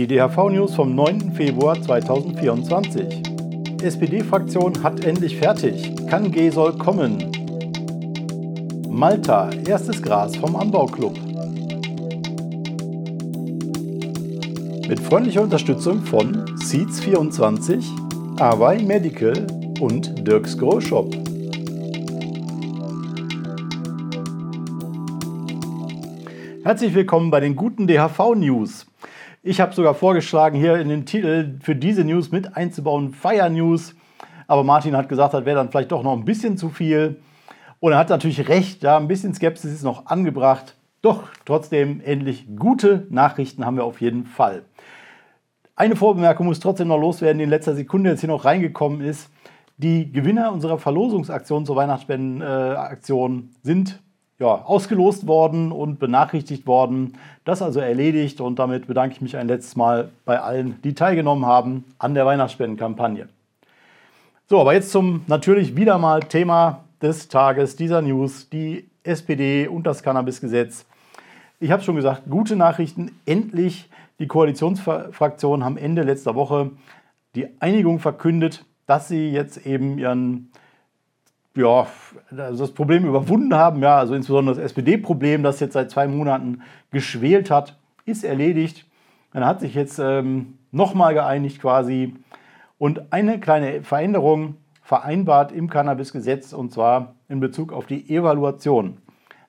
Die DHV-News vom 9. Februar 2024. SPD-Fraktion hat endlich fertig. Kann G soll kommen. Malta, erstes Gras vom Anbauclub. Mit freundlicher Unterstützung von Seeds24, Awai Medical und Dirks Grow Shop. Herzlich willkommen bei den guten DHV-News. Ich habe sogar vorgeschlagen, hier in den Titel für diese News mit einzubauen, Fire News. Aber Martin hat gesagt, das wäre dann vielleicht doch noch ein bisschen zu viel. Und er hat natürlich recht, ja, ein bisschen Skepsis ist noch angebracht. Doch trotzdem endlich gute Nachrichten haben wir auf jeden Fall. Eine Vorbemerkung muss trotzdem noch loswerden, die in letzter Sekunde jetzt hier noch reingekommen ist. Die Gewinner unserer Verlosungsaktion zur Weihnachtsspendenaktion sind ja, ausgelost worden und benachrichtigt worden. Das also erledigt und damit bedanke ich mich ein letztes Mal bei allen, die teilgenommen haben an der Weihnachtsspendenkampagne. So, aber jetzt zum natürlich wieder mal Thema des Tages dieser News, die SPD und das Cannabisgesetz. Ich habe schon gesagt, gute Nachrichten. Endlich die Koalitionsfraktionen haben Ende letzter Woche die Einigung verkündet, dass sie jetzt eben ihren ja, also das Problem überwunden haben. Ja, also insbesondere das SPD-Problem, das jetzt seit zwei Monaten geschwelt hat, ist erledigt. Man hat sich jetzt ähm, nochmal geeinigt quasi und eine kleine Veränderung vereinbart im Cannabis-Gesetz und zwar in Bezug auf die Evaluation.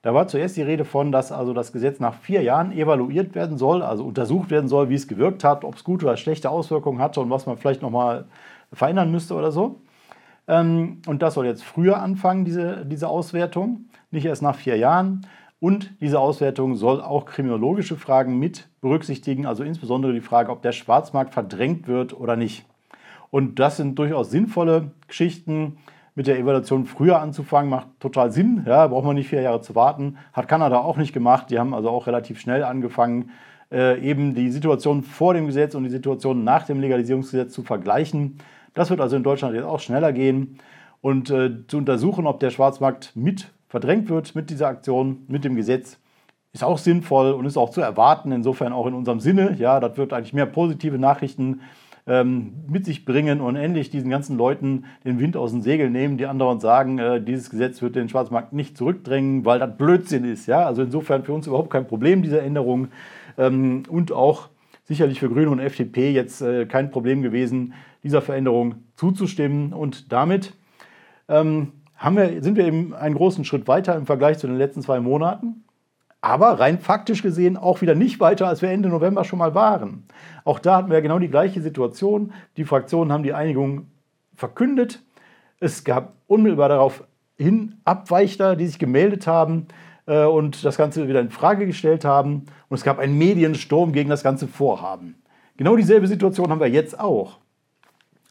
Da war zuerst die Rede von, dass also das Gesetz nach vier Jahren evaluiert werden soll, also untersucht werden soll, wie es gewirkt hat, ob es gute oder schlechte Auswirkungen hatte und was man vielleicht nochmal verändern müsste oder so. Ähm, und das soll jetzt früher anfangen, diese, diese Auswertung, nicht erst nach vier Jahren. Und diese Auswertung soll auch kriminologische Fragen mit berücksichtigen, also insbesondere die Frage, ob der Schwarzmarkt verdrängt wird oder nicht. Und das sind durchaus sinnvolle Geschichten. Mit der Evaluation früher anzufangen macht total Sinn. Ja, braucht man nicht vier Jahre zu warten. Hat Kanada auch nicht gemacht. Die haben also auch relativ schnell angefangen, äh, eben die Situation vor dem Gesetz und die Situation nach dem Legalisierungsgesetz zu vergleichen. Das wird also in Deutschland jetzt auch schneller gehen. Und äh, zu untersuchen, ob der Schwarzmarkt mit verdrängt wird mit dieser Aktion, mit dem Gesetz, ist auch sinnvoll und ist auch zu erwarten, insofern auch in unserem Sinne. Ja, das wird eigentlich mehr positive Nachrichten ähm, mit sich bringen und endlich diesen ganzen Leuten den Wind aus den Segeln nehmen, die andauernd sagen, äh, dieses Gesetz wird den Schwarzmarkt nicht zurückdrängen, weil das Blödsinn ist. Ja, also insofern für uns überhaupt kein Problem, diese Änderung. Ähm, und auch sicherlich für Grüne und FDP jetzt äh, kein Problem gewesen, dieser Veränderung zuzustimmen. Und damit ähm, wir, sind wir eben einen großen Schritt weiter im Vergleich zu den letzten zwei Monaten. Aber rein faktisch gesehen auch wieder nicht weiter, als wir Ende November schon mal waren. Auch da hatten wir genau die gleiche Situation. Die Fraktionen haben die Einigung verkündet. Es gab unmittelbar darauf hin Abweichler, die sich gemeldet haben äh, und das Ganze wieder in Frage gestellt haben. Und es gab einen Mediensturm gegen das ganze Vorhaben. Genau dieselbe Situation haben wir jetzt auch.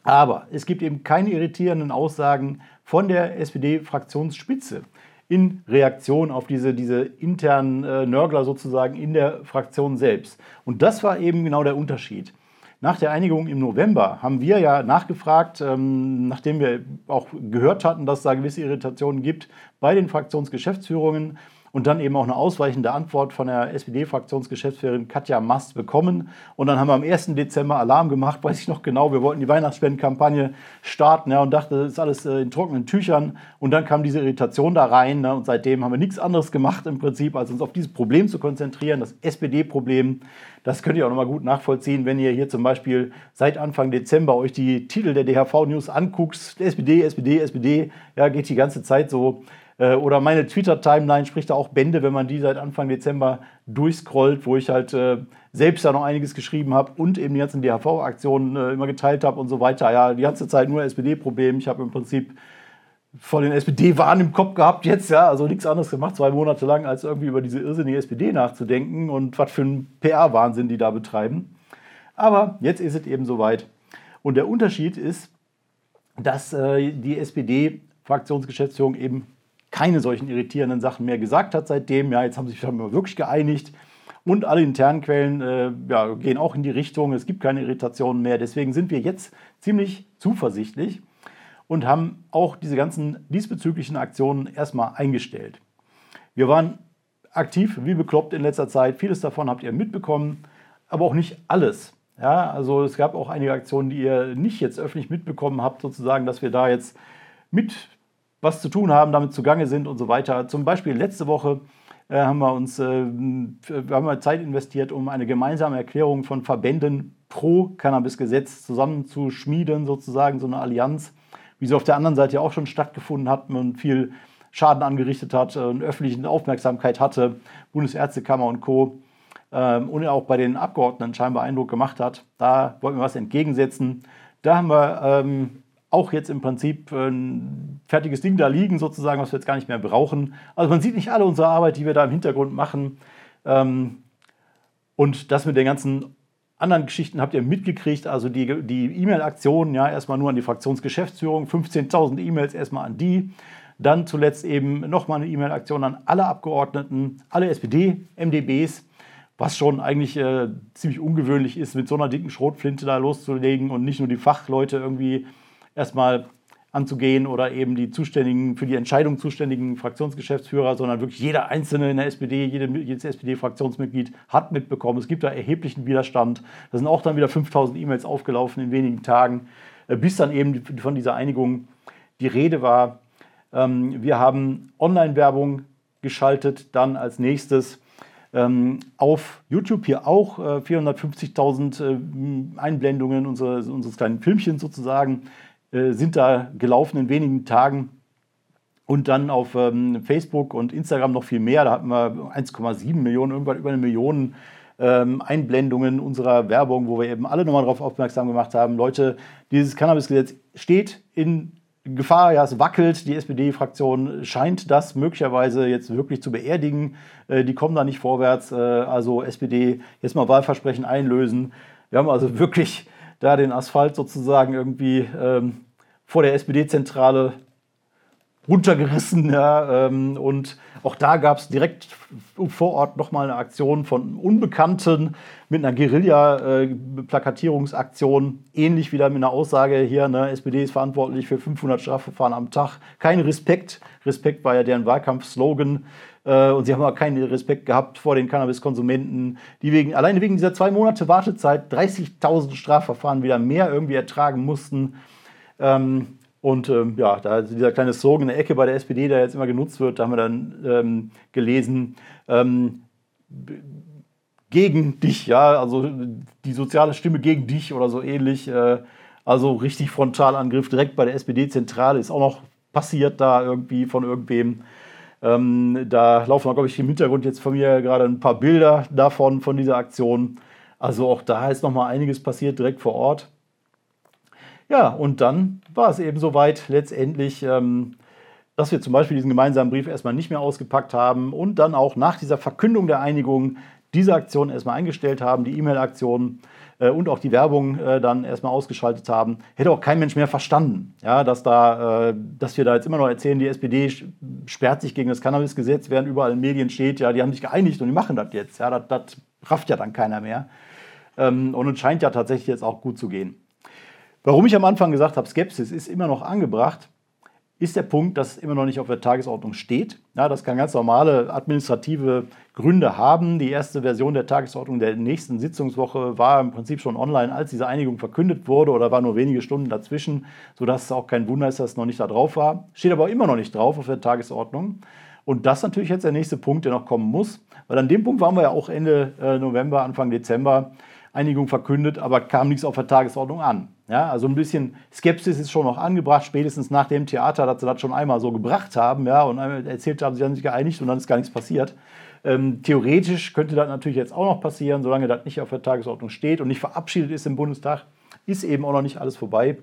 Aber es gibt eben keine irritierenden Aussagen von der SPD-Fraktionsspitze in Reaktion auf diese, diese internen äh, Nörgler sozusagen in der Fraktion selbst. Und das war eben genau der Unterschied. Nach der Einigung im November haben wir ja nachgefragt, ähm, nachdem wir auch gehört hatten, dass es da gewisse Irritationen gibt bei den Fraktionsgeschäftsführungen und dann eben auch eine ausweichende Antwort von der SPD-Fraktionsgeschäftsführerin Katja Mast bekommen. Und dann haben wir am 1. Dezember Alarm gemacht, weiß ich noch genau. Wir wollten die Weihnachtsspendenkampagne starten ja, und dachte, das ist alles äh, in trockenen Tüchern. Und dann kam diese Irritation da rein. Ne, und seitdem haben wir nichts anderes gemacht im Prinzip, als uns auf dieses Problem zu konzentrieren, das SPD-Problem. Das könnt ihr auch nochmal gut nachvollziehen, wenn ihr hier zum Beispiel seit Anfang Dezember euch die Titel der DHV-News anguckt. SPD, SPD, SPD, ja, geht die ganze Zeit so. Äh, oder meine Twitter-Timeline spricht da auch Bände, wenn man die seit Anfang Dezember durchscrollt, wo ich halt äh, selbst da noch einiges geschrieben habe und eben die ganzen DHV-Aktionen äh, immer geteilt habe und so weiter. Ja, die ganze Zeit nur SPD-Problem. Ich habe im Prinzip von den SPD-Wahn im Kopf gehabt jetzt, ja, also nichts anderes gemacht, zwei Monate lang, als irgendwie über diese irrsinnige SPD nachzudenken und was für ein PR-Wahnsinn die da betreiben. Aber jetzt ist es eben soweit. Und der Unterschied ist, dass äh, die SPD-Fraktionsgeschäftsführung eben keine solchen irritierenden Sachen mehr gesagt hat seitdem. Ja, jetzt haben sich wirklich geeinigt. Und alle internen Quellen äh, ja, gehen auch in die Richtung, es gibt keine Irritationen mehr. Deswegen sind wir jetzt ziemlich zuversichtlich und haben auch diese ganzen diesbezüglichen Aktionen erstmal eingestellt. Wir waren aktiv wie bekloppt in letzter Zeit. Vieles davon habt ihr mitbekommen, aber auch nicht alles. Ja, also es gab auch einige Aktionen, die ihr nicht jetzt öffentlich mitbekommen habt, sozusagen, dass wir da jetzt mit was zu tun haben, damit zugange sind und so weiter. Zum Beispiel letzte Woche äh, haben wir uns äh, haben wir Zeit investiert, um eine gemeinsame Erklärung von Verbänden pro Cannabis-Gesetz zusammenzuschmieden, sozusagen so eine Allianz, wie sie auf der anderen Seite auch schon stattgefunden hat und viel Schaden angerichtet hat und öffentliche Aufmerksamkeit hatte, Bundesärztekammer und Co. Ähm, und auch bei den Abgeordneten scheinbar Eindruck gemacht hat. Da wollten wir was entgegensetzen. Da haben wir ähm, auch jetzt im Prinzip ein fertiges Ding da liegen, sozusagen, was wir jetzt gar nicht mehr brauchen. Also man sieht nicht alle unsere Arbeit, die wir da im Hintergrund machen. Ähm, und das mit den ganzen anderen Geschichten habt ihr mitgekriegt, also die, E-Mail-Aktionen, ja, erstmal nur an die Fraktionsgeschäftsführung, 15.000 E-Mails erstmal an die. Dann zuletzt eben nochmal eine E-Mail-Aktion an alle Abgeordneten, alle SPD-MDBs, was schon eigentlich äh, ziemlich ungewöhnlich ist, mit so einer dicken Schrotflinte da loszulegen und nicht nur die Fachleute irgendwie erstmal anzugehen oder eben die zuständigen, für die Entscheidung zuständigen Fraktionsgeschäftsführer, sondern wirklich jeder Einzelne in der SPD, jede, jedes SPD-Fraktionsmitglied hat mitbekommen. Es gibt da erheblichen Widerstand. Da sind auch dann wieder 5000 E-Mails aufgelaufen in wenigen Tagen, äh, bis dann eben von dieser Einigung die Rede war. Ähm, wir haben Online-Werbung geschaltet, dann als nächstes ähm, auf YouTube hier auch äh, 450.000 äh, Einblendungen unseres, unseres kleinen Filmchens sozusagen äh, sind da gelaufen in wenigen Tagen. Und dann auf ähm, Facebook und Instagram noch viel mehr. Da hatten wir 1,7 Millionen, irgendwann über eine Million ähm, Einblendungen unserer Werbung, wo wir eben alle nochmal darauf aufmerksam gemacht haben, Leute, dieses Cannabis-Gesetz steht in Gefahr, ja, es wackelt. Die SPD-Fraktion scheint das möglicherweise jetzt wirklich zu beerdigen. Äh, die kommen da nicht vorwärts. Äh, also SPD jetzt mal Wahlversprechen einlösen. Wir haben also wirklich da den Asphalt sozusagen irgendwie ähm, vor der SPD-Zentrale runtergerissen. Ja, ähm, und auch da gab es direkt vor Ort nochmal eine Aktion von Unbekannten mit einer Guerilla-Plakatierungsaktion. Äh, ähnlich wieder mit einer Aussage hier, ne, SPD ist verantwortlich für 500 Strafverfahren am Tag. Kein Respekt. Respekt war ja deren Wahlkampfslogan. Äh, und sie haben aber keinen Respekt gehabt vor den Cannabiskonsumenten, die wegen, alleine wegen dieser zwei Monate Wartezeit 30.000 Strafverfahren wieder mehr irgendwie ertragen mussten. Ähm, und ähm, ja, da dieser kleine Slogan in der Ecke bei der SPD, der jetzt immer genutzt wird, da haben wir dann ähm, gelesen, ähm, gegen dich, ja, also die soziale Stimme gegen dich oder so ähnlich. Äh, also richtig Frontalangriff direkt bei der SPD-Zentrale ist auch noch passiert da irgendwie von irgendwem. Ähm, da laufen, glaube ich, im Hintergrund jetzt von mir gerade ein paar Bilder davon, von dieser Aktion. Also auch da ist noch mal einiges passiert direkt vor Ort. Ja, und dann war es eben soweit letztendlich, ähm, dass wir zum Beispiel diesen gemeinsamen Brief erstmal nicht mehr ausgepackt haben und dann auch nach dieser Verkündung der Einigung diese Aktion erstmal eingestellt haben, die E-Mail-Aktion äh, und auch die Werbung äh, dann erstmal ausgeschaltet haben. Hätte auch kein Mensch mehr verstanden, ja, dass, da, äh, dass wir da jetzt immer noch erzählen, die SPD sperrt sich gegen das Cannabis-Gesetz, während überall in Medien steht, ja, die haben sich geeinigt und die machen das jetzt. Ja, das, rafft ja dann keiner mehr. Ähm, und es scheint ja tatsächlich jetzt auch gut zu gehen. Warum ich am Anfang gesagt habe, Skepsis ist immer noch angebracht, ist der Punkt, dass es immer noch nicht auf der Tagesordnung steht. Ja, das kann ganz normale administrative Gründe haben. Die erste Version der Tagesordnung der nächsten Sitzungswoche war im Prinzip schon online, als diese Einigung verkündet wurde oder war nur wenige Stunden dazwischen, sodass es auch kein Wunder ist, dass es noch nicht da drauf war. Steht aber immer noch nicht drauf auf der Tagesordnung. Und das ist natürlich jetzt der nächste Punkt, der noch kommen muss, weil an dem Punkt waren wir ja auch Ende äh, November, Anfang Dezember Einigung verkündet, aber kam nichts auf der Tagesordnung an. Ja, also ein bisschen Skepsis ist schon noch angebracht, spätestens nach dem Theater, dass sie das schon einmal so gebracht haben ja, und erzählt haben, sie haben sich geeinigt und dann ist gar nichts passiert. Ähm, theoretisch könnte das natürlich jetzt auch noch passieren, solange das nicht auf der Tagesordnung steht und nicht verabschiedet ist im Bundestag, ist eben auch noch nicht alles vorbei.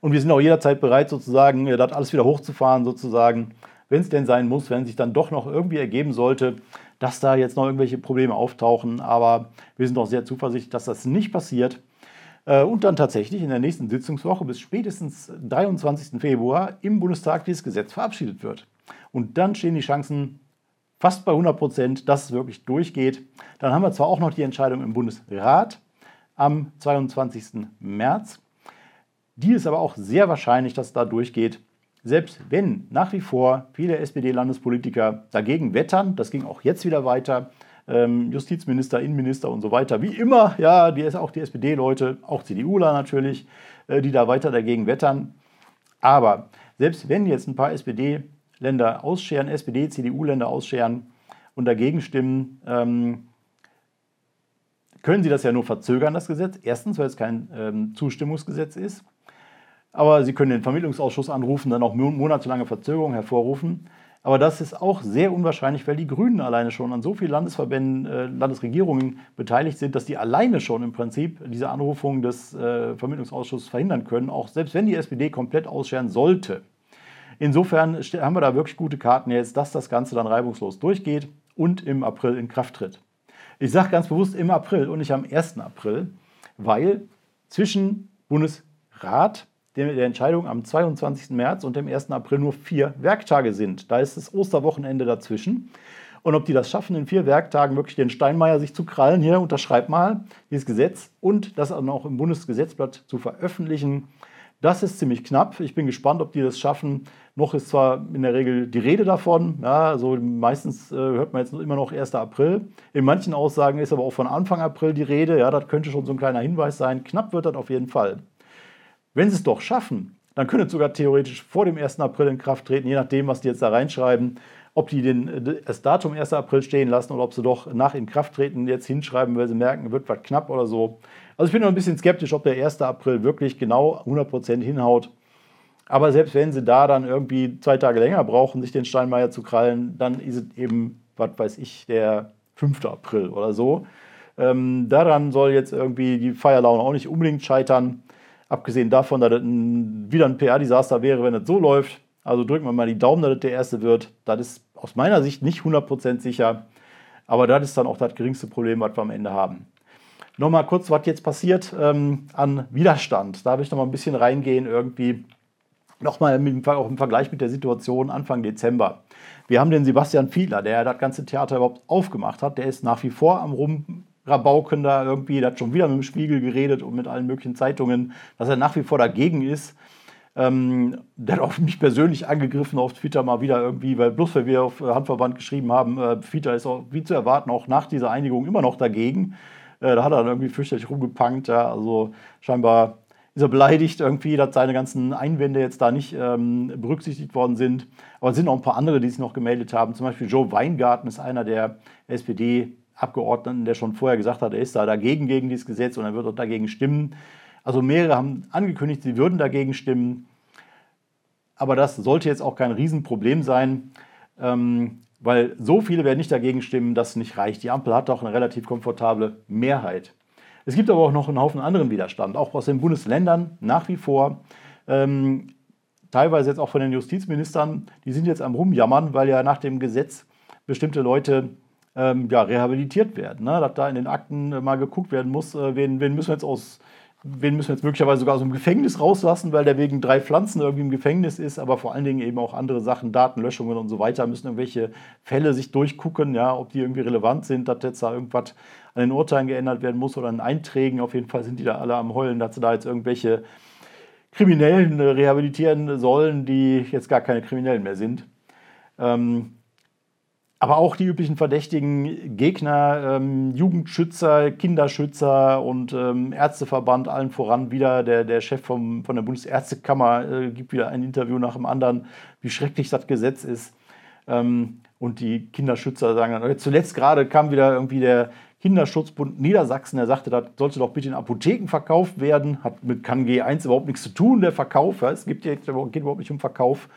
Und wir sind auch jederzeit bereit, sozusagen, das alles wieder hochzufahren, sozusagen, wenn es denn sein muss, wenn sich dann doch noch irgendwie ergeben sollte, dass da jetzt noch irgendwelche Probleme auftauchen. Aber wir sind auch sehr zuversichtlich, dass das nicht passiert. Äh, und dann tatsächlich in der nächsten Sitzungswoche bis spätestens 23. Februar im Bundestag dieses Gesetz verabschiedet wird. Und dann stehen die Chancen fast bei 100 Prozent, dass es wirklich durchgeht. Dann haben wir zwar auch noch die Entscheidung im Bundesrat am 22. März. Die ist aber auch sehr wahrscheinlich, dass es da durchgeht. Selbst wenn nach wie vor viele SPD-Landespolitiker dagegen wettern, das ging auch jetzt wieder weiter, ähm, Justizminister, Innenminister und so weiter, wie immer, ja, die, auch die SPD-Leute, auch CDUler natürlich, äh, die da weiter dagegen wettern. Aber selbst wenn jetzt ein paar SPD-Länder ausscheren, SPD, CDU-Länder ausscheren und dagegen stimmen, ähm, können sie das ja nur verzögern, das Gesetz. Erstens, weil es kein ähm, Zustimmungsgesetz ist. Aber sie können den Vermittlungsausschuss anrufen, dann auch monatelange Verzögerung hervorrufen. Aber das ist auch sehr unwahrscheinlich, weil die Grünen alleine schon an so vielen Landesverbänden, äh, Landesregierungen beteiligt sind, dass die alleine schon im Prinzip diese Anrufung des äh, Vermittlungsausschusses verhindern können, auch selbst wenn die SPD komplett ausscheren sollte. Insofern haben wir da wirklich gute Karten jetzt, dass das Ganze dann reibungslos durchgeht und im April in Kraft tritt. Ich sage ganz bewusst im April und nicht am 1. April, weil zwischen Bundesrat der Entscheidung am 22. März und dem 1. April nur vier Werktage sind. Da ist das Osterwochenende dazwischen. Und ob die das schaffen, in vier Werktagen wirklich den Steinmeier sich zu krallen, hier unterschreibt mal dieses Gesetz und das dann auch im Bundesgesetzblatt zu veröffentlichen, das ist ziemlich knapp. Ich bin gespannt, ob die das schaffen. Noch ist zwar in der Regel die Rede davon, ja, also meistens äh, hört man jetzt immer noch 1. April. In manchen Aussagen ist aber auch von Anfang April die Rede. Ja, das könnte schon so ein kleiner Hinweis sein. Knapp wird das auf jeden Fall. Wenn sie es doch schaffen, dann könnte es sogar theoretisch vor dem 1. April in Kraft treten, je nachdem, was die jetzt da reinschreiben, ob die den, das Datum 1. April stehen lassen oder ob sie doch nach Inkrafttreten jetzt hinschreiben, weil sie merken, wird was knapp oder so. Also ich bin noch ein bisschen skeptisch, ob der 1. April wirklich genau 100% hinhaut. Aber selbst wenn sie da dann irgendwie zwei Tage länger brauchen, sich den Steinmeier zu krallen, dann ist es eben, was weiß ich, der 5. April oder so. Ähm, daran soll jetzt irgendwie die Feierlaune auch nicht unbedingt scheitern. Abgesehen davon, dass das ein, wieder ein PR-Desaster wäre, wenn das so läuft. Also drücken wir mal die Daumen, dass das der erste wird. Das ist aus meiner Sicht nicht 100% sicher. Aber das ist dann auch das geringste Problem, was wir am Ende haben. Nochmal kurz, was jetzt passiert ähm, an Widerstand. Da habe ich noch mal ein bisschen reingehen irgendwie. Nochmal auch im Vergleich mit der Situation Anfang Dezember. Wir haben den Sebastian Fiedler, der das ganze Theater überhaupt aufgemacht hat. Der ist nach wie vor am Rum Rabauken da irgendwie, der hat schon wieder mit dem Spiegel geredet und mit allen möglichen Zeitungen, dass er nach wie vor dagegen ist. Ähm, der hat auch mich persönlich angegriffen auf Twitter mal wieder irgendwie, weil bloß weil wir auf Handverband geschrieben haben, äh, Twitter ist auch wie zu erwarten auch nach dieser Einigung immer noch dagegen. Äh, da hat er dann irgendwie fürchterlich rumgepankt. Ja, also scheinbar ist er beleidigt irgendwie, dass seine ganzen Einwände jetzt da nicht ähm, berücksichtigt worden sind. Aber es sind auch ein paar andere, die sich noch gemeldet haben. Zum Beispiel Joe Weingarten ist einer der SPD- Abgeordneten, der schon vorher gesagt hat, er ist da dagegen gegen dieses Gesetz und er wird auch dagegen stimmen. Also mehrere haben angekündigt, sie würden dagegen stimmen. Aber das sollte jetzt auch kein Riesenproblem sein, ähm, weil so viele werden nicht dagegen stimmen, dass es nicht reicht. Die Ampel hat auch eine relativ komfortable Mehrheit. Es gibt aber auch noch einen Haufen anderen Widerstand, auch aus den Bundesländern nach wie vor. Ähm, teilweise jetzt auch von den Justizministern, die sind jetzt am Rumjammern, weil ja nach dem Gesetz bestimmte Leute ähm, ja, rehabilitiert werden. Ne? Dass da in den Akten äh, mal geguckt werden muss, äh, wen, wen müssen wir jetzt aus wen müssen wir jetzt möglicherweise sogar aus dem Gefängnis rauslassen, weil der wegen drei Pflanzen irgendwie im Gefängnis ist, aber vor allen Dingen eben auch andere Sachen, Datenlöschungen und so weiter, müssen irgendwelche Fälle sich durchgucken, ja, ob die irgendwie relevant sind, dass jetzt da irgendwas an den Urteilen geändert werden muss oder an Einträgen. Auf jeden Fall sind die da alle am Heulen, dass sie da jetzt irgendwelche Kriminellen rehabilitieren sollen, die jetzt gar keine Kriminellen mehr sind. Ähm, aber auch die üblichen verdächtigen Gegner, ähm, Jugendschützer, Kinderschützer und ähm, Ärzteverband, allen voran wieder der, der Chef vom, von der Bundesärztekammer äh, gibt wieder ein Interview nach dem anderen, wie schrecklich das Gesetz ist. Ähm, und die Kinderschützer sagen dann, zuletzt gerade kam wieder irgendwie der Kinderschutzbund Niedersachsen, der sagte, das sollte doch bitte in Apotheken verkauft werden, hat mit kann G1 überhaupt nichts zu tun, der Verkauf. Ja, es gibt ja, geht überhaupt nicht um Verkauf.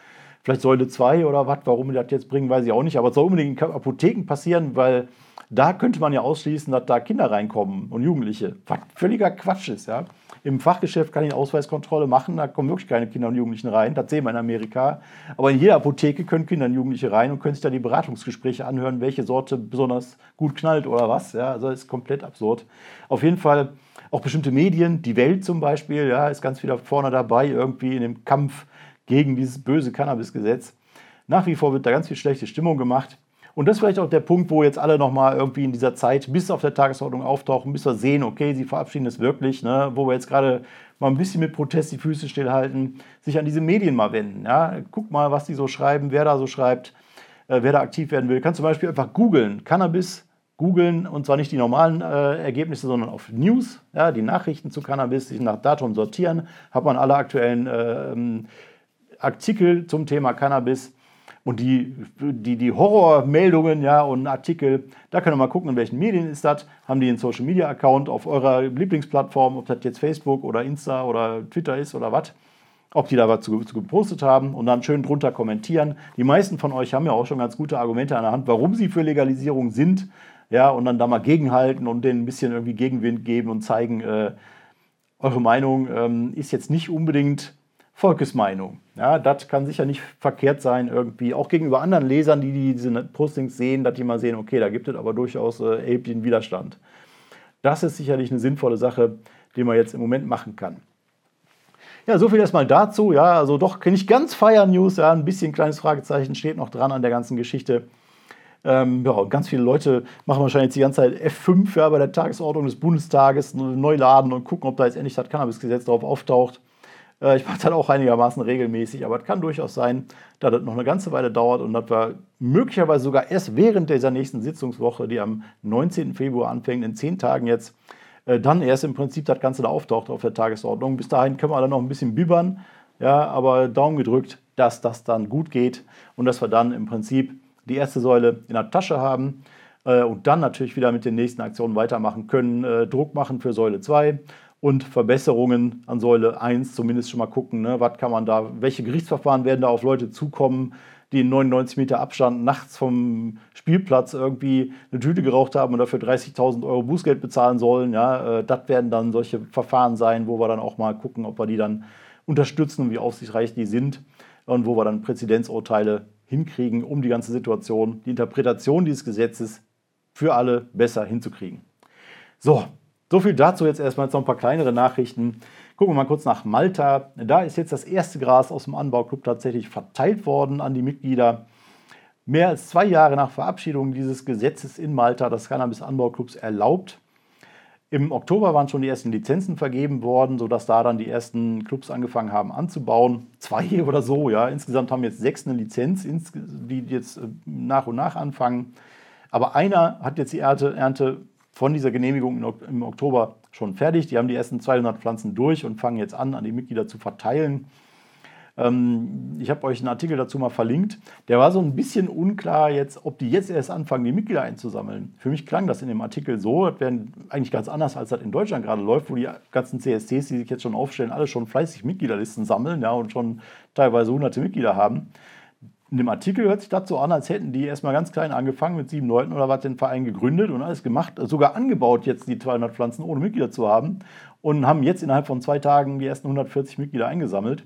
Vielleicht Säule 2 oder was, warum die das jetzt bringen, weiß ich auch nicht. Aber es soll unbedingt in Apotheken passieren, weil da könnte man ja ausschließen, dass da Kinder reinkommen und Jugendliche. Was völliger Quatsch ist, ja. Im Fachgeschäft kann ich eine Ausweiskontrolle machen, da kommen wirklich keine Kinder und Jugendlichen rein. Das sehen wir in Amerika. Aber in jeder Apotheke können Kinder und Jugendliche rein und können sich da die Beratungsgespräche anhören, welche Sorte besonders gut knallt oder was. Ja, also das ist komplett absurd. Auf jeden Fall auch bestimmte Medien, die Welt zum Beispiel, ja, ist ganz wieder vorne dabei, irgendwie in dem Kampf gegen dieses böse Cannabis-Gesetz. Nach wie vor wird da ganz viel schlechte Stimmung gemacht. Und das ist vielleicht auch der Punkt, wo jetzt alle nochmal irgendwie in dieser Zeit bis auf der Tagesordnung auftauchen, bis wir sehen, okay, sie verabschieden es wirklich, ne, wo wir jetzt gerade mal ein bisschen mit Protest die Füße stillhalten, sich an diese Medien mal wenden. Ja. Guck mal, was die so schreiben, wer da so schreibt, äh, wer da aktiv werden will. Kann zum Beispiel einfach googeln, Cannabis googeln und zwar nicht die normalen äh, Ergebnisse, sondern auf News, ja, die Nachrichten zu Cannabis, sich nach Datum sortieren, hat man alle aktuellen äh, Artikel zum Thema Cannabis und die, die, die Horrormeldungen ja, und Artikel, da könnt ihr mal gucken, in welchen Medien ist das. Haben die einen Social Media Account auf eurer Lieblingsplattform, ob das jetzt Facebook oder Insta oder Twitter ist oder was. Ob die da was zu, zu gepostet haben und dann schön drunter kommentieren. Die meisten von euch haben ja auch schon ganz gute Argumente an der Hand, warum sie für Legalisierung sind. Ja, und dann da mal gegenhalten und denen ein bisschen irgendwie Gegenwind geben und zeigen, äh, eure Meinung ähm, ist jetzt nicht unbedingt Volkesmeinung. Ja, das kann sicher nicht verkehrt sein irgendwie, auch gegenüber anderen Lesern, die, diese Postings sehen, dass die mal sehen, okay, da gibt es aber durchaus äh, erheblichen Widerstand. Das ist sicherlich eine sinnvolle Sache, die man jetzt im Moment machen kann. Ja, so viel erstmal dazu. Ja, also doch nicht ganz Fire News, ja, ein bisschen kleines Fragezeichen steht noch dran an der ganzen Geschichte. Ähm, ja, ganz viele Leute machen wahrscheinlich die ganze Zeit F5 ja, bei der Tagesordnung des Bundestages neu laden und gucken, ob da jetzt endlich das Cannabisgesetz drauf auftaucht. Äh, ich mache das auch einigermaßen regelmäßig, aber es kann durchaus sein, dass das noch eine ganze Weile dauert und dass wir möglicherweise sogar erst während dieser nächsten Sitzungswoche, die am 19. Februar anfängt, in zehn Tagen jetzt, äh, dann erst im Prinzip das Ganze da auftaucht auf der Tagesordnung. Bis dahin können wir dann noch ein bisschen bibbern, ja, aber Daumen gedrückt, dass das dann gut geht und dass wir dann im Prinzip die erste Säule in der Tasche haben äh, und dann natürlich wieder mit den nächsten Aktionen weitermachen können, Druck machen für Säule 2 und Verbesserungen an Säule 1 zumindest schon mal gucken, ne, was kann man da, welche Gerichtsverfahren werden da auf Leute zukommen, die in 99 Meter Abstand nachts vom Spielplatz irgendwie eine Tüte geraucht haben und dafür 30.000 Euro Bußgeld bezahlen sollen. Ja, äh, das werden dann solche Verfahren sein, wo wir dann auch mal gucken, ob wir die dann unterstützen und wie aufsichtsreich die sind und wo wir dann Präzedenzurteile hinkriegen, um die ganze Situation, die Interpretation dieses Gesetzes für alle besser hinzukriegen. So, so viel dazu jetzt erstmal jetzt noch ein paar kleinere Nachrichten. Gucken wir mal kurz nach Malta. Da ist jetzt das erste Gras aus dem Anbauclub tatsächlich verteilt worden an die Mitglieder. Mehr als zwei Jahre nach Verabschiedung dieses Gesetzes in Malta, das Cannabis-Anbauclubs erlaubt. Im Oktober waren schon die ersten Lizenzen vergeben worden, sodass da dann die ersten Clubs angefangen haben anzubauen. Zwei oder so, ja. Insgesamt haben jetzt sechs eine Lizenz, die jetzt äh, nach und nach anfangen. Aber einer hat jetzt die Ernte von dieser Genehmigung im Oktober schon fertig. Die haben die ersten 200 Pflanzen durch und fangen jetzt an, an die Mitglieder zu verteilen. Ähm, ich habe euch einen Artikel dazu mal verlinkt. Der war so ein bisschen unklar jetzt, ob die jetzt erst anfangen, die Mitglieder einzusammeln. Für mich klang das in dem Artikel so, das wäre eigentlich ganz anders, als das in Deutschland gerade läuft, wo die ganzen CSTs, die sich jetzt schon aufstellen, alle schon fleißig Mitgliederlisten sammeln ja, und schon teilweise hunderte Mitglieder haben in dem Artikel hört sich das so an, als hätten die erstmal ganz klein angefangen mit sieben Leuten oder was den Verein gegründet und alles gemacht, sogar angebaut, jetzt die 200 Pflanzen ohne Mitglieder zu haben und haben jetzt innerhalb von zwei Tagen die ersten 140 Mitglieder eingesammelt.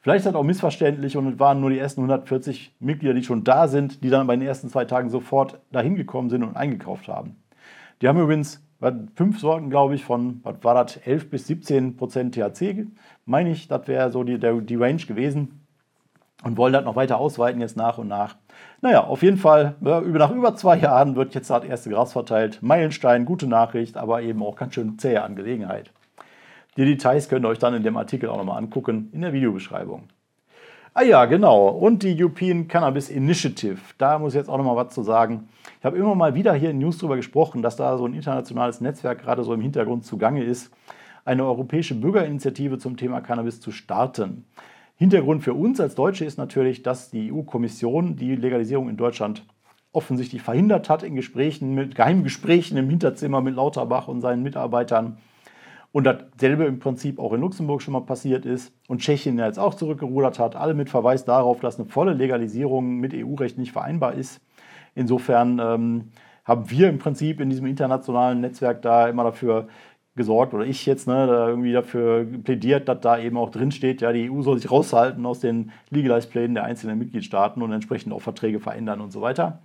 Vielleicht ist das auch missverständlich und es waren nur die ersten 140 Mitglieder, die schon da sind, die dann bei den ersten zwei Tagen sofort dahin gekommen sind und eingekauft haben. Die haben übrigens fünf Sorten, glaube ich, von, was war das, 11 bis 17 Prozent THC, meine ich, das wäre so die, die Range gewesen und wollen das noch weiter ausweiten jetzt nach und nach. Naja, auf jeden Fall, nach über zwei Jahren wird jetzt das erste Gras verteilt. Meilenstein, gute Nachricht, aber eben auch ganz schön zähe Angelegenheit. Die Details könnt ihr euch dann in dem Artikel auch nochmal angucken, in der Videobeschreibung. Ah ja, genau. Und die European Cannabis Initiative. Da muss ich jetzt auch nochmal was zu sagen. Ich habe immer mal wieder hier in News darüber gesprochen, dass da so ein internationales Netzwerk gerade so im Hintergrund zugange ist, eine europäische Bürgerinitiative zum Thema Cannabis zu starten. Hintergrund für uns als Deutsche ist natürlich, dass die EU-Kommission die Legalisierung in Deutschland offensichtlich verhindert hat in Gesprächen, mit geheimen Gesprächen im Hinterzimmer mit Lauterbach und seinen Mitarbeitern. Und dasselbe im Prinzip auch in Luxemburg schon mal passiert ist und Tschechien jetzt auch zurückgerudert hat, alle mit Verweis darauf, dass eine volle Legalisierung mit EU-Recht nicht vereinbar ist. Insofern ähm, haben wir im Prinzip in diesem internationalen Netzwerk da immer dafür gesorgt, oder ich jetzt, ne, da irgendwie dafür plädiert, dass da eben auch drin steht, ja, die EU soll sich raushalten aus den Legalize-Plänen der einzelnen Mitgliedstaaten und entsprechend auch Verträge verändern und so weiter.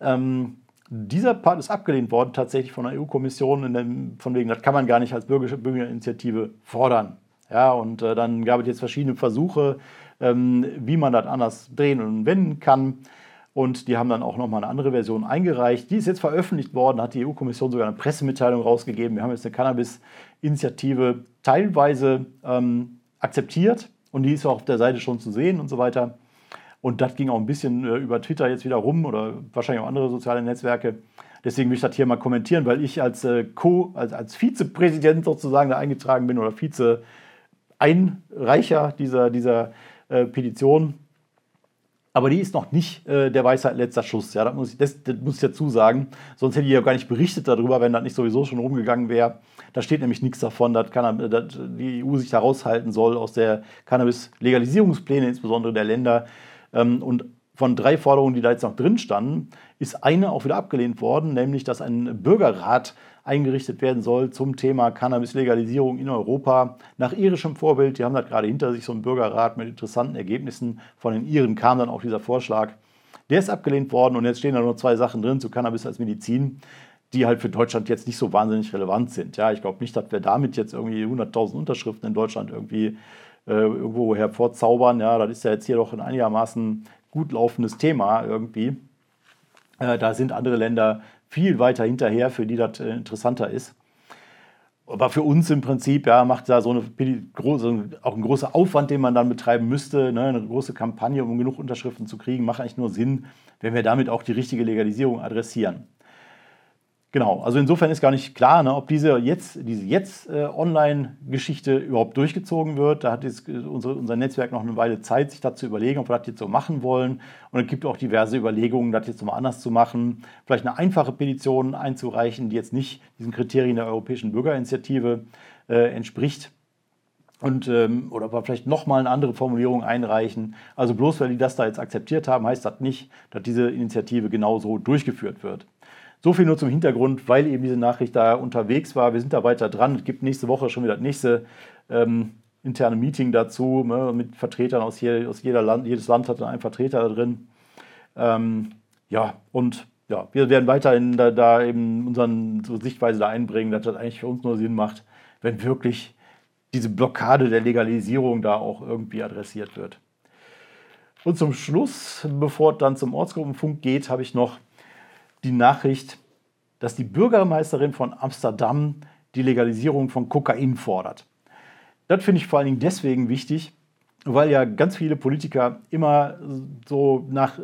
Ähm, dieser Part ist abgelehnt worden tatsächlich von der EU-Kommission, von wegen, das kann man gar nicht als Bürgerinitiative fordern. Ja, und äh, dann gab es jetzt verschiedene Versuche, ähm, wie man das anders drehen und wenden kann. Und die haben dann auch nochmal eine andere Version eingereicht. Die ist jetzt veröffentlicht worden, hat die EU-Kommission sogar eine Pressemitteilung rausgegeben. Wir haben jetzt eine Cannabis-Initiative teilweise ähm, akzeptiert und die ist auch auf der Seite schon zu sehen und so weiter. Und das ging auch ein bisschen äh, über Twitter jetzt wieder rum oder wahrscheinlich auch andere soziale Netzwerke. Deswegen möchte ich das hier mal kommentieren, weil ich als äh, Co, als, als Vizepräsident sozusagen da eingetragen bin oder Vize-Einreicher dieser, dieser äh, Petition. Aber die ist noch nicht äh, der Weisheit letzter Schuss. Ja, das muss, ich, das, das muss ich dazu sagen. Sonst hätte ich ja gar nicht berichtet darüber, wenn das nicht sowieso schon rumgegangen wäre. Da steht nämlich nichts davon, dass, dass die EU sich da raushalten soll aus der Cannabis-Legalisierungspläne, insbesondere der Länder. Ähm, und von drei Forderungen, die da jetzt noch drin standen, ist eine auch wieder abgelehnt worden, nämlich dass ein Bürgerrat eingerichtet werden soll zum Thema Cannabis-Legalisierung in Europa nach irischem Vorbild. Die haben das gerade hinter sich, so ein Bürgerrat mit interessanten Ergebnissen. Von den Iren kam dann auch dieser Vorschlag. Der ist abgelehnt worden und jetzt stehen da nur zwei Sachen drin zu Cannabis als Medizin, die halt für Deutschland jetzt nicht so wahnsinnig relevant sind. Ja, ich glaube nicht, dass wir damit jetzt irgendwie 100.000 Unterschriften in Deutschland irgendwie äh, irgendwo hervorzaubern. Ja, das ist ja jetzt hier doch ein einigermaßen gut laufendes Thema irgendwie. Äh, da sind andere Länder viel weiter hinterher, für die das äh, interessanter ist. Aber für uns im Prinzip ja, macht da so eine große, auch ein großer Aufwand, den man dann betreiben müsste, ne, eine große Kampagne, um genug Unterschriften zu kriegen, macht eigentlich nur Sinn, wenn wir damit auch die richtige Legalisierung adressieren. Genau, also insofern ist gar nicht klar, ne, ob diese jetzt, diese jetzt äh, Online-Geschichte überhaupt durchgezogen wird. Da hat jetzt äh, unsere, unser Netzwerk noch eine Weile Zeit, sich dazu überlegen, ob wir das jetzt so machen wollen. Und es gibt auch diverse Überlegungen, das jetzt mal anders zu machen. Vielleicht eine einfache Petition einzureichen, die jetzt nicht diesen Kriterien der Europäischen Bürgerinitiative äh, entspricht. Und, ähm, oder aber vielleicht nochmal eine andere Formulierung einreichen. Also bloß weil die das da jetzt akzeptiert haben, heißt das nicht, dass diese Initiative genauso durchgeführt wird. So viel nur zum Hintergrund, weil eben diese Nachricht da unterwegs war. Wir sind da weiter dran. Es gibt nächste Woche schon wieder das nächste ähm, interne Meeting dazu ne, mit Vertretern aus, hier, aus jeder Land. Jedes Land hat dann einen Vertreter da drin. Ähm, ja, und ja, wir werden weiterhin da, da eben unsere so Sichtweise da einbringen, dass das eigentlich für uns nur Sinn macht, wenn wirklich diese Blockade der Legalisierung da auch irgendwie adressiert wird. Und zum Schluss, bevor es dann zum Ortsgruppenfunk geht, habe ich noch die Nachricht, dass die Bürgermeisterin von Amsterdam die Legalisierung von Kokain fordert. Das finde ich vor allen Dingen deswegen wichtig, weil ja ganz viele Politiker immer so nach,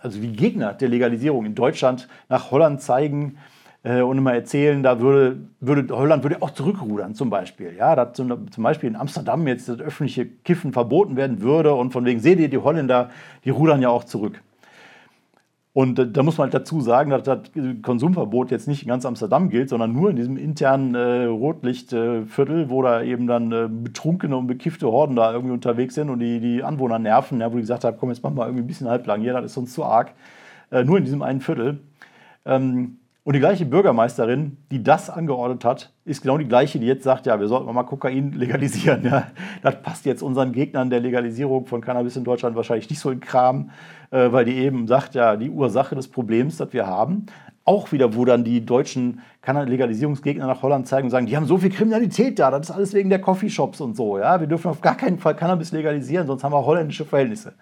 also wie Gegner der Legalisierung in Deutschland nach Holland zeigen äh, und immer erzählen, da würde, würde Holland würde auch zurückrudern zum Beispiel. Ja, dass zum, zum Beispiel in Amsterdam jetzt das öffentliche Kiffen verboten werden würde und von wegen, seht ihr, die Holländer, die rudern ja auch zurück. Und da muss man halt dazu sagen, dass das Konsumverbot jetzt nicht in ganz Amsterdam gilt, sondern nur in diesem internen äh, Rotlichtviertel, wo da eben dann äh, betrunkene und bekiffte Horden da irgendwie unterwegs sind und die, die Anwohner nerven, ja, wo die gesagt haben, komm, jetzt mach mal irgendwie ein bisschen halblang hier, das ist uns zu arg. Äh, nur in diesem einen Viertel. Ähm, und die gleiche Bürgermeisterin, die das angeordnet hat, ist genau die gleiche, die jetzt sagt, ja, wir sollten mal Kokain legalisieren. Ja. Das passt jetzt unseren Gegnern der Legalisierung von Cannabis in Deutschland wahrscheinlich nicht so in Kram, äh, weil die eben sagt, ja, die Ursache des Problems, das wir haben, auch wieder, wo dann die deutschen Legalisierungsgegner nach Holland zeigen und sagen, die haben so viel Kriminalität da, das ist alles wegen der Coffeeshops und so. Ja? Wir dürfen auf gar keinen Fall Cannabis legalisieren, sonst haben wir holländische Verhältnisse.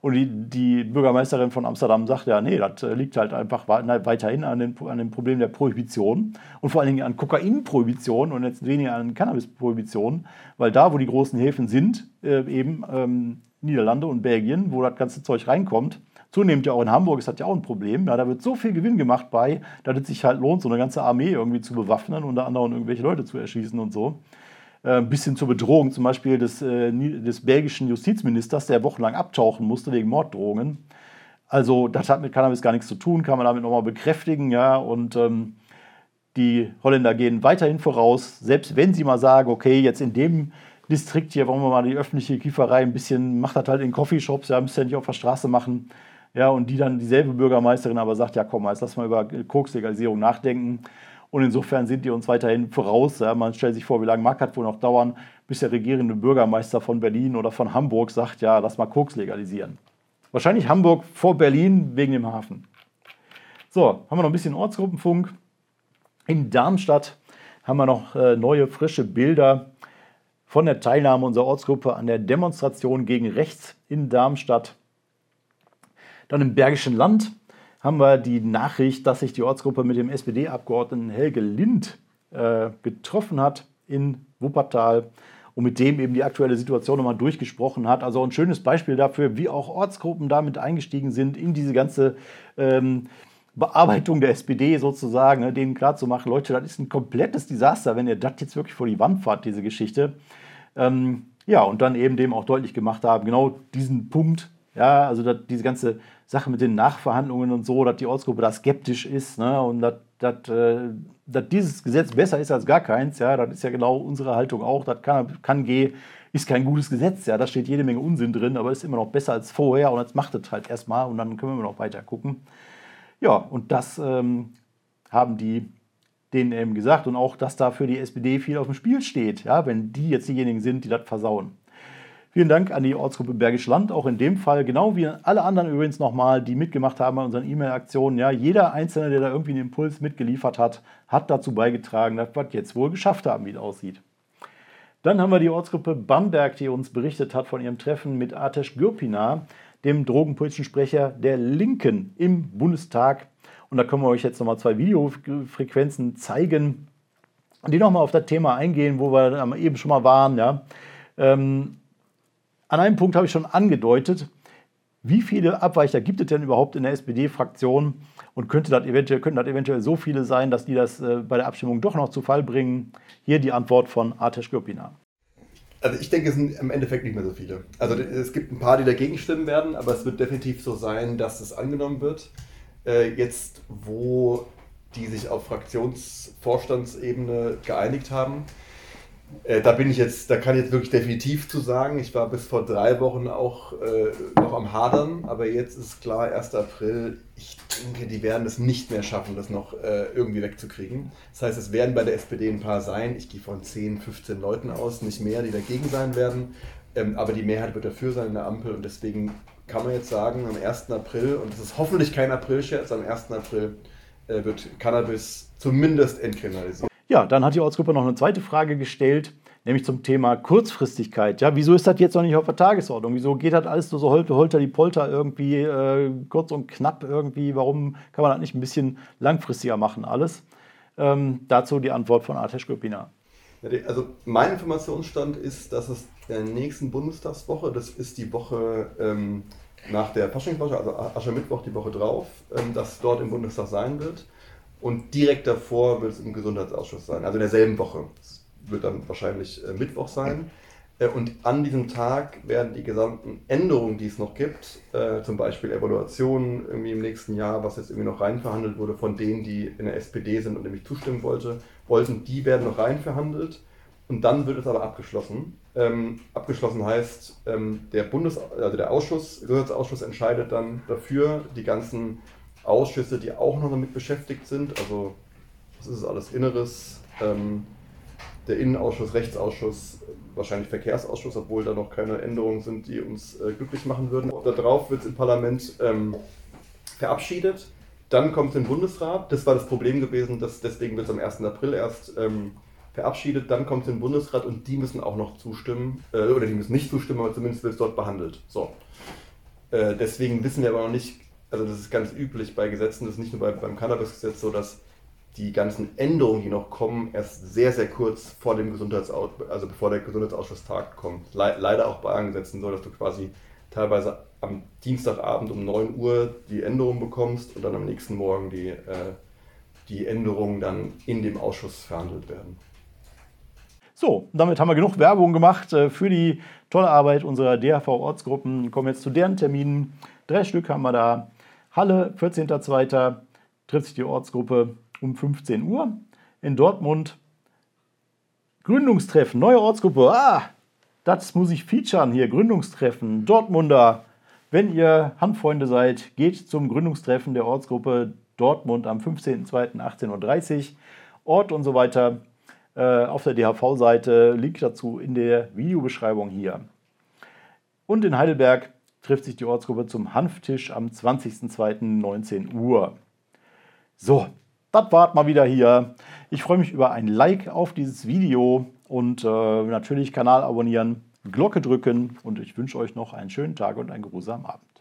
Und die, die, Bürgermeisterin von Amsterdam sagt ja, nee, das äh, liegt halt einfach weiterhin an, den, an dem Problem der Prohibition und vor allen Dingen an Kokainprohibition und jetzt weniger an Cannabisprohibition, weil da, wo die großen Häfen sind, äh, eben ähm, Niederlande und Belgien, wo das ganze Zeug reinkommt, zunehmend ja auch in Hamburg ist das ja auch ein Problem. Ja, da wird so viel Gewinn gemacht bei, dass es sich halt lohnt, so eine ganze Armee irgendwie zu bewaffnen, unter anderem irgendwelche Leute zu erschießen und so. Äh, bis hin zur Bedrohung zum Beispiel des, äh, des belgischen Justizministers, der wochenlang abtauchen musste wegen Morddrohungen. Also das hat mit Cannabis gar nichts zu tun, kann man damit nochmal bekräftigen. Ja, und ähm, die Holländer gehen weiterhin voraus, selbst wenn sie mal sagen, okay, jetzt in dem Distrikt hier wollen wir mal die öffentliche Kieferei ein bisschen, macht das halt in Coffeeshops, ja, müsst ihr nicht auf der Straße machen. Ja, und die dann dieselbe Bürgermeisterin aber sagt, ja komm, jetzt lass mal über Kokslegalisierung nachdenken. Und insofern sind die uns weiterhin voraus. Ja. Man stellt sich vor, wie lange mag das wohl noch dauern, bis der regierende Bürgermeister von Berlin oder von Hamburg sagt, ja, lass mal Koks legalisieren. Wahrscheinlich Hamburg vor Berlin wegen dem Hafen. So, haben wir noch ein bisschen Ortsgruppenfunk. In Darmstadt haben wir noch äh, neue, frische Bilder von der Teilnahme unserer Ortsgruppe an der Demonstration gegen rechts in Darmstadt. Dann im Bergischen Land haben wir die Nachricht, dass sich die Ortsgruppe mit dem SPD-Abgeordneten Helge Lind äh, getroffen hat in Wuppertal und mit dem eben die aktuelle Situation nochmal durchgesprochen hat. Also ein schönes Beispiel dafür, wie auch Ortsgruppen damit eingestiegen sind in diese ganze ähm, Bearbeitung der SPD sozusagen, ne, denen klarzumachen, Leute, das ist ein komplettes Desaster, wenn ihr das jetzt wirklich vor die Wand fahrt, diese Geschichte. Ähm, ja, und dann eben dem auch deutlich gemacht haben, genau diesen Punkt, ja, also dass diese ganze Sache mit den Nachverhandlungen und so, dass die Ortsgruppe da skeptisch ist ne, und dass, äh, dieses Gesetz besser ist als gar keins, ja, das ist ja genau unsere Haltung auch, das kann, kann gehen, ist kein gutes Gesetz, ja, da steht jede Menge Unsinn drin, aber ist immer noch besser als vorher und jetzt macht es halt erstmal und dann können wir noch weiter gucken. Ja, und das ähm, haben die denen eben gesagt und auch, dass da für die SPD viel auf dem Spiel steht, ja, wenn die jetzt diejenigen sind, die das versauen. Vielen Dank an die Ortsgruppe Bergisch Land, auch in dem Fall, genau wie alle anderen übrigens nochmal, die mitgemacht haben an unseren E-Mail-Aktionen. Ja, jeder Einzelne, der da irgendwie einen Impuls mitgeliefert hat, hat dazu beigetragen, dass wir es jetzt wohl geschafft haben, wie es aussieht. Dann haben wir die Ortsgruppe Bamberg, die uns berichtet hat von ihrem Treffen mit Atesh Gürpina, dem drogenpolitischen Sprecher der Linken im Bundestag. Und da können wir euch jetzt nochmal zwei Videofrequenzen zeigen, die nochmal auf das Thema eingehen, wo wir eben schon mal waren. Ja. Ähm, an einem Punkt habe ich schon angedeutet, wie viele Abweicher gibt es denn überhaupt in der SPD-Fraktion und könnte das eventuell, könnten das eventuell so viele sein, dass die das äh, bei der Abstimmung doch noch zu Fall bringen? Hier die Antwort von Artesh Gürpina. Also ich denke, es sind im Endeffekt nicht mehr so viele. Also es gibt ein paar, die dagegen stimmen werden, aber es wird definitiv so sein, dass es angenommen wird. Äh, jetzt, wo die sich auf Fraktionsvorstandsebene geeinigt haben, äh, da bin ich jetzt, da kann ich jetzt wirklich definitiv zu sagen. Ich war bis vor drei Wochen auch äh, noch am Hadern, aber jetzt ist klar, 1. April, ich denke, die werden es nicht mehr schaffen, das noch äh, irgendwie wegzukriegen. Das heißt, es werden bei der SPD ein paar sein. Ich gehe von 10, 15 Leuten aus, nicht mehr, die dagegen sein werden. Ähm, aber die Mehrheit wird dafür sein in der Ampel und deswegen kann man jetzt sagen, am 1. April, und es ist hoffentlich kein Aprilscherz, am 1. April äh, wird Cannabis zumindest entkriminalisiert. Ja, dann hat die Ortsgruppe noch eine zweite Frage gestellt, nämlich zum Thema Kurzfristigkeit. Ja, wieso ist das jetzt noch nicht auf der Tagesordnung? Wieso geht das alles so holter, holter die Polter irgendwie äh, kurz und knapp irgendwie? Warum kann man das nicht ein bisschen langfristiger machen alles? Ähm, dazu die Antwort von Artesh Gopina. Also mein Informationsstand ist, dass es der nächsten Bundestagswoche, das ist die Woche ähm, nach der Faschingswoche, also Aschermittwoch die Woche drauf, ähm, dass dort im Bundestag sein wird. Und direkt davor wird es im Gesundheitsausschuss sein, also in derselben Woche. Es wird dann wahrscheinlich äh, Mittwoch sein. Äh, und an diesem Tag werden die gesamten Änderungen, die es noch gibt, äh, zum Beispiel Evaluationen irgendwie im nächsten Jahr, was jetzt irgendwie noch reinverhandelt wurde von denen, die in der SPD sind und nämlich zustimmen wollte, wollten, die werden noch reinverhandelt. Und dann wird es aber abgeschlossen. Ähm, abgeschlossen heißt, ähm, der Bundes, also der Ausschuss, Gesundheitsausschuss entscheidet dann dafür, die ganzen Ausschüsse, die auch noch damit beschäftigt sind. Also, das ist alles Inneres. Ähm, der Innenausschuss, Rechtsausschuss, wahrscheinlich Verkehrsausschuss, obwohl da noch keine Änderungen sind, die uns äh, glücklich machen würden. Darauf wird es im Parlament ähm, verabschiedet. Dann kommt es im Bundesrat. Das war das Problem gewesen, dass deswegen wird es am 1. April erst ähm, verabschiedet. Dann kommt es im Bundesrat und die müssen auch noch zustimmen. Äh, oder die müssen nicht zustimmen, aber zumindest wird es dort behandelt. So. Äh, deswegen wissen wir aber noch nicht also das ist ganz üblich bei Gesetzen, das ist nicht nur bei, beim Cannabis-Gesetz so, dass die ganzen Änderungen, die noch kommen, erst sehr, sehr kurz vor dem Gesundheitsausschuss, also bevor der Gesundheitsausschuss tagt, kommen. Le leider auch bei anderen Gesetzen so, dass du quasi teilweise am Dienstagabend um 9 Uhr die Änderung bekommst und dann am nächsten Morgen die, äh, die Änderungen dann in dem Ausschuss verhandelt werden. So, damit haben wir genug Werbung gemacht äh, für die tolle Arbeit unserer DHV-Ortsgruppen. Kommen jetzt zu deren Terminen. Drei Stück haben wir da. Halle, 14.02. trifft sich die Ortsgruppe um 15 Uhr. In Dortmund Gründungstreffen, neue Ortsgruppe. Ah, das muss ich featuren hier. Gründungstreffen, Dortmunder. Wenn ihr Handfreunde seid, geht zum Gründungstreffen der Ortsgruppe Dortmund am 15.02.18.30 Uhr. Ort und so weiter äh, auf der DHV-Seite. Link dazu in der Videobeschreibung hier. Und in Heidelberg trifft sich die Ortsgruppe zum Hanftisch am 20.02.19 Uhr. So, das war's mal wieder hier. Ich freue mich über ein Like auf dieses Video und äh, natürlich Kanal abonnieren, Glocke drücken und ich wünsche euch noch einen schönen Tag und einen geruhsamen Abend.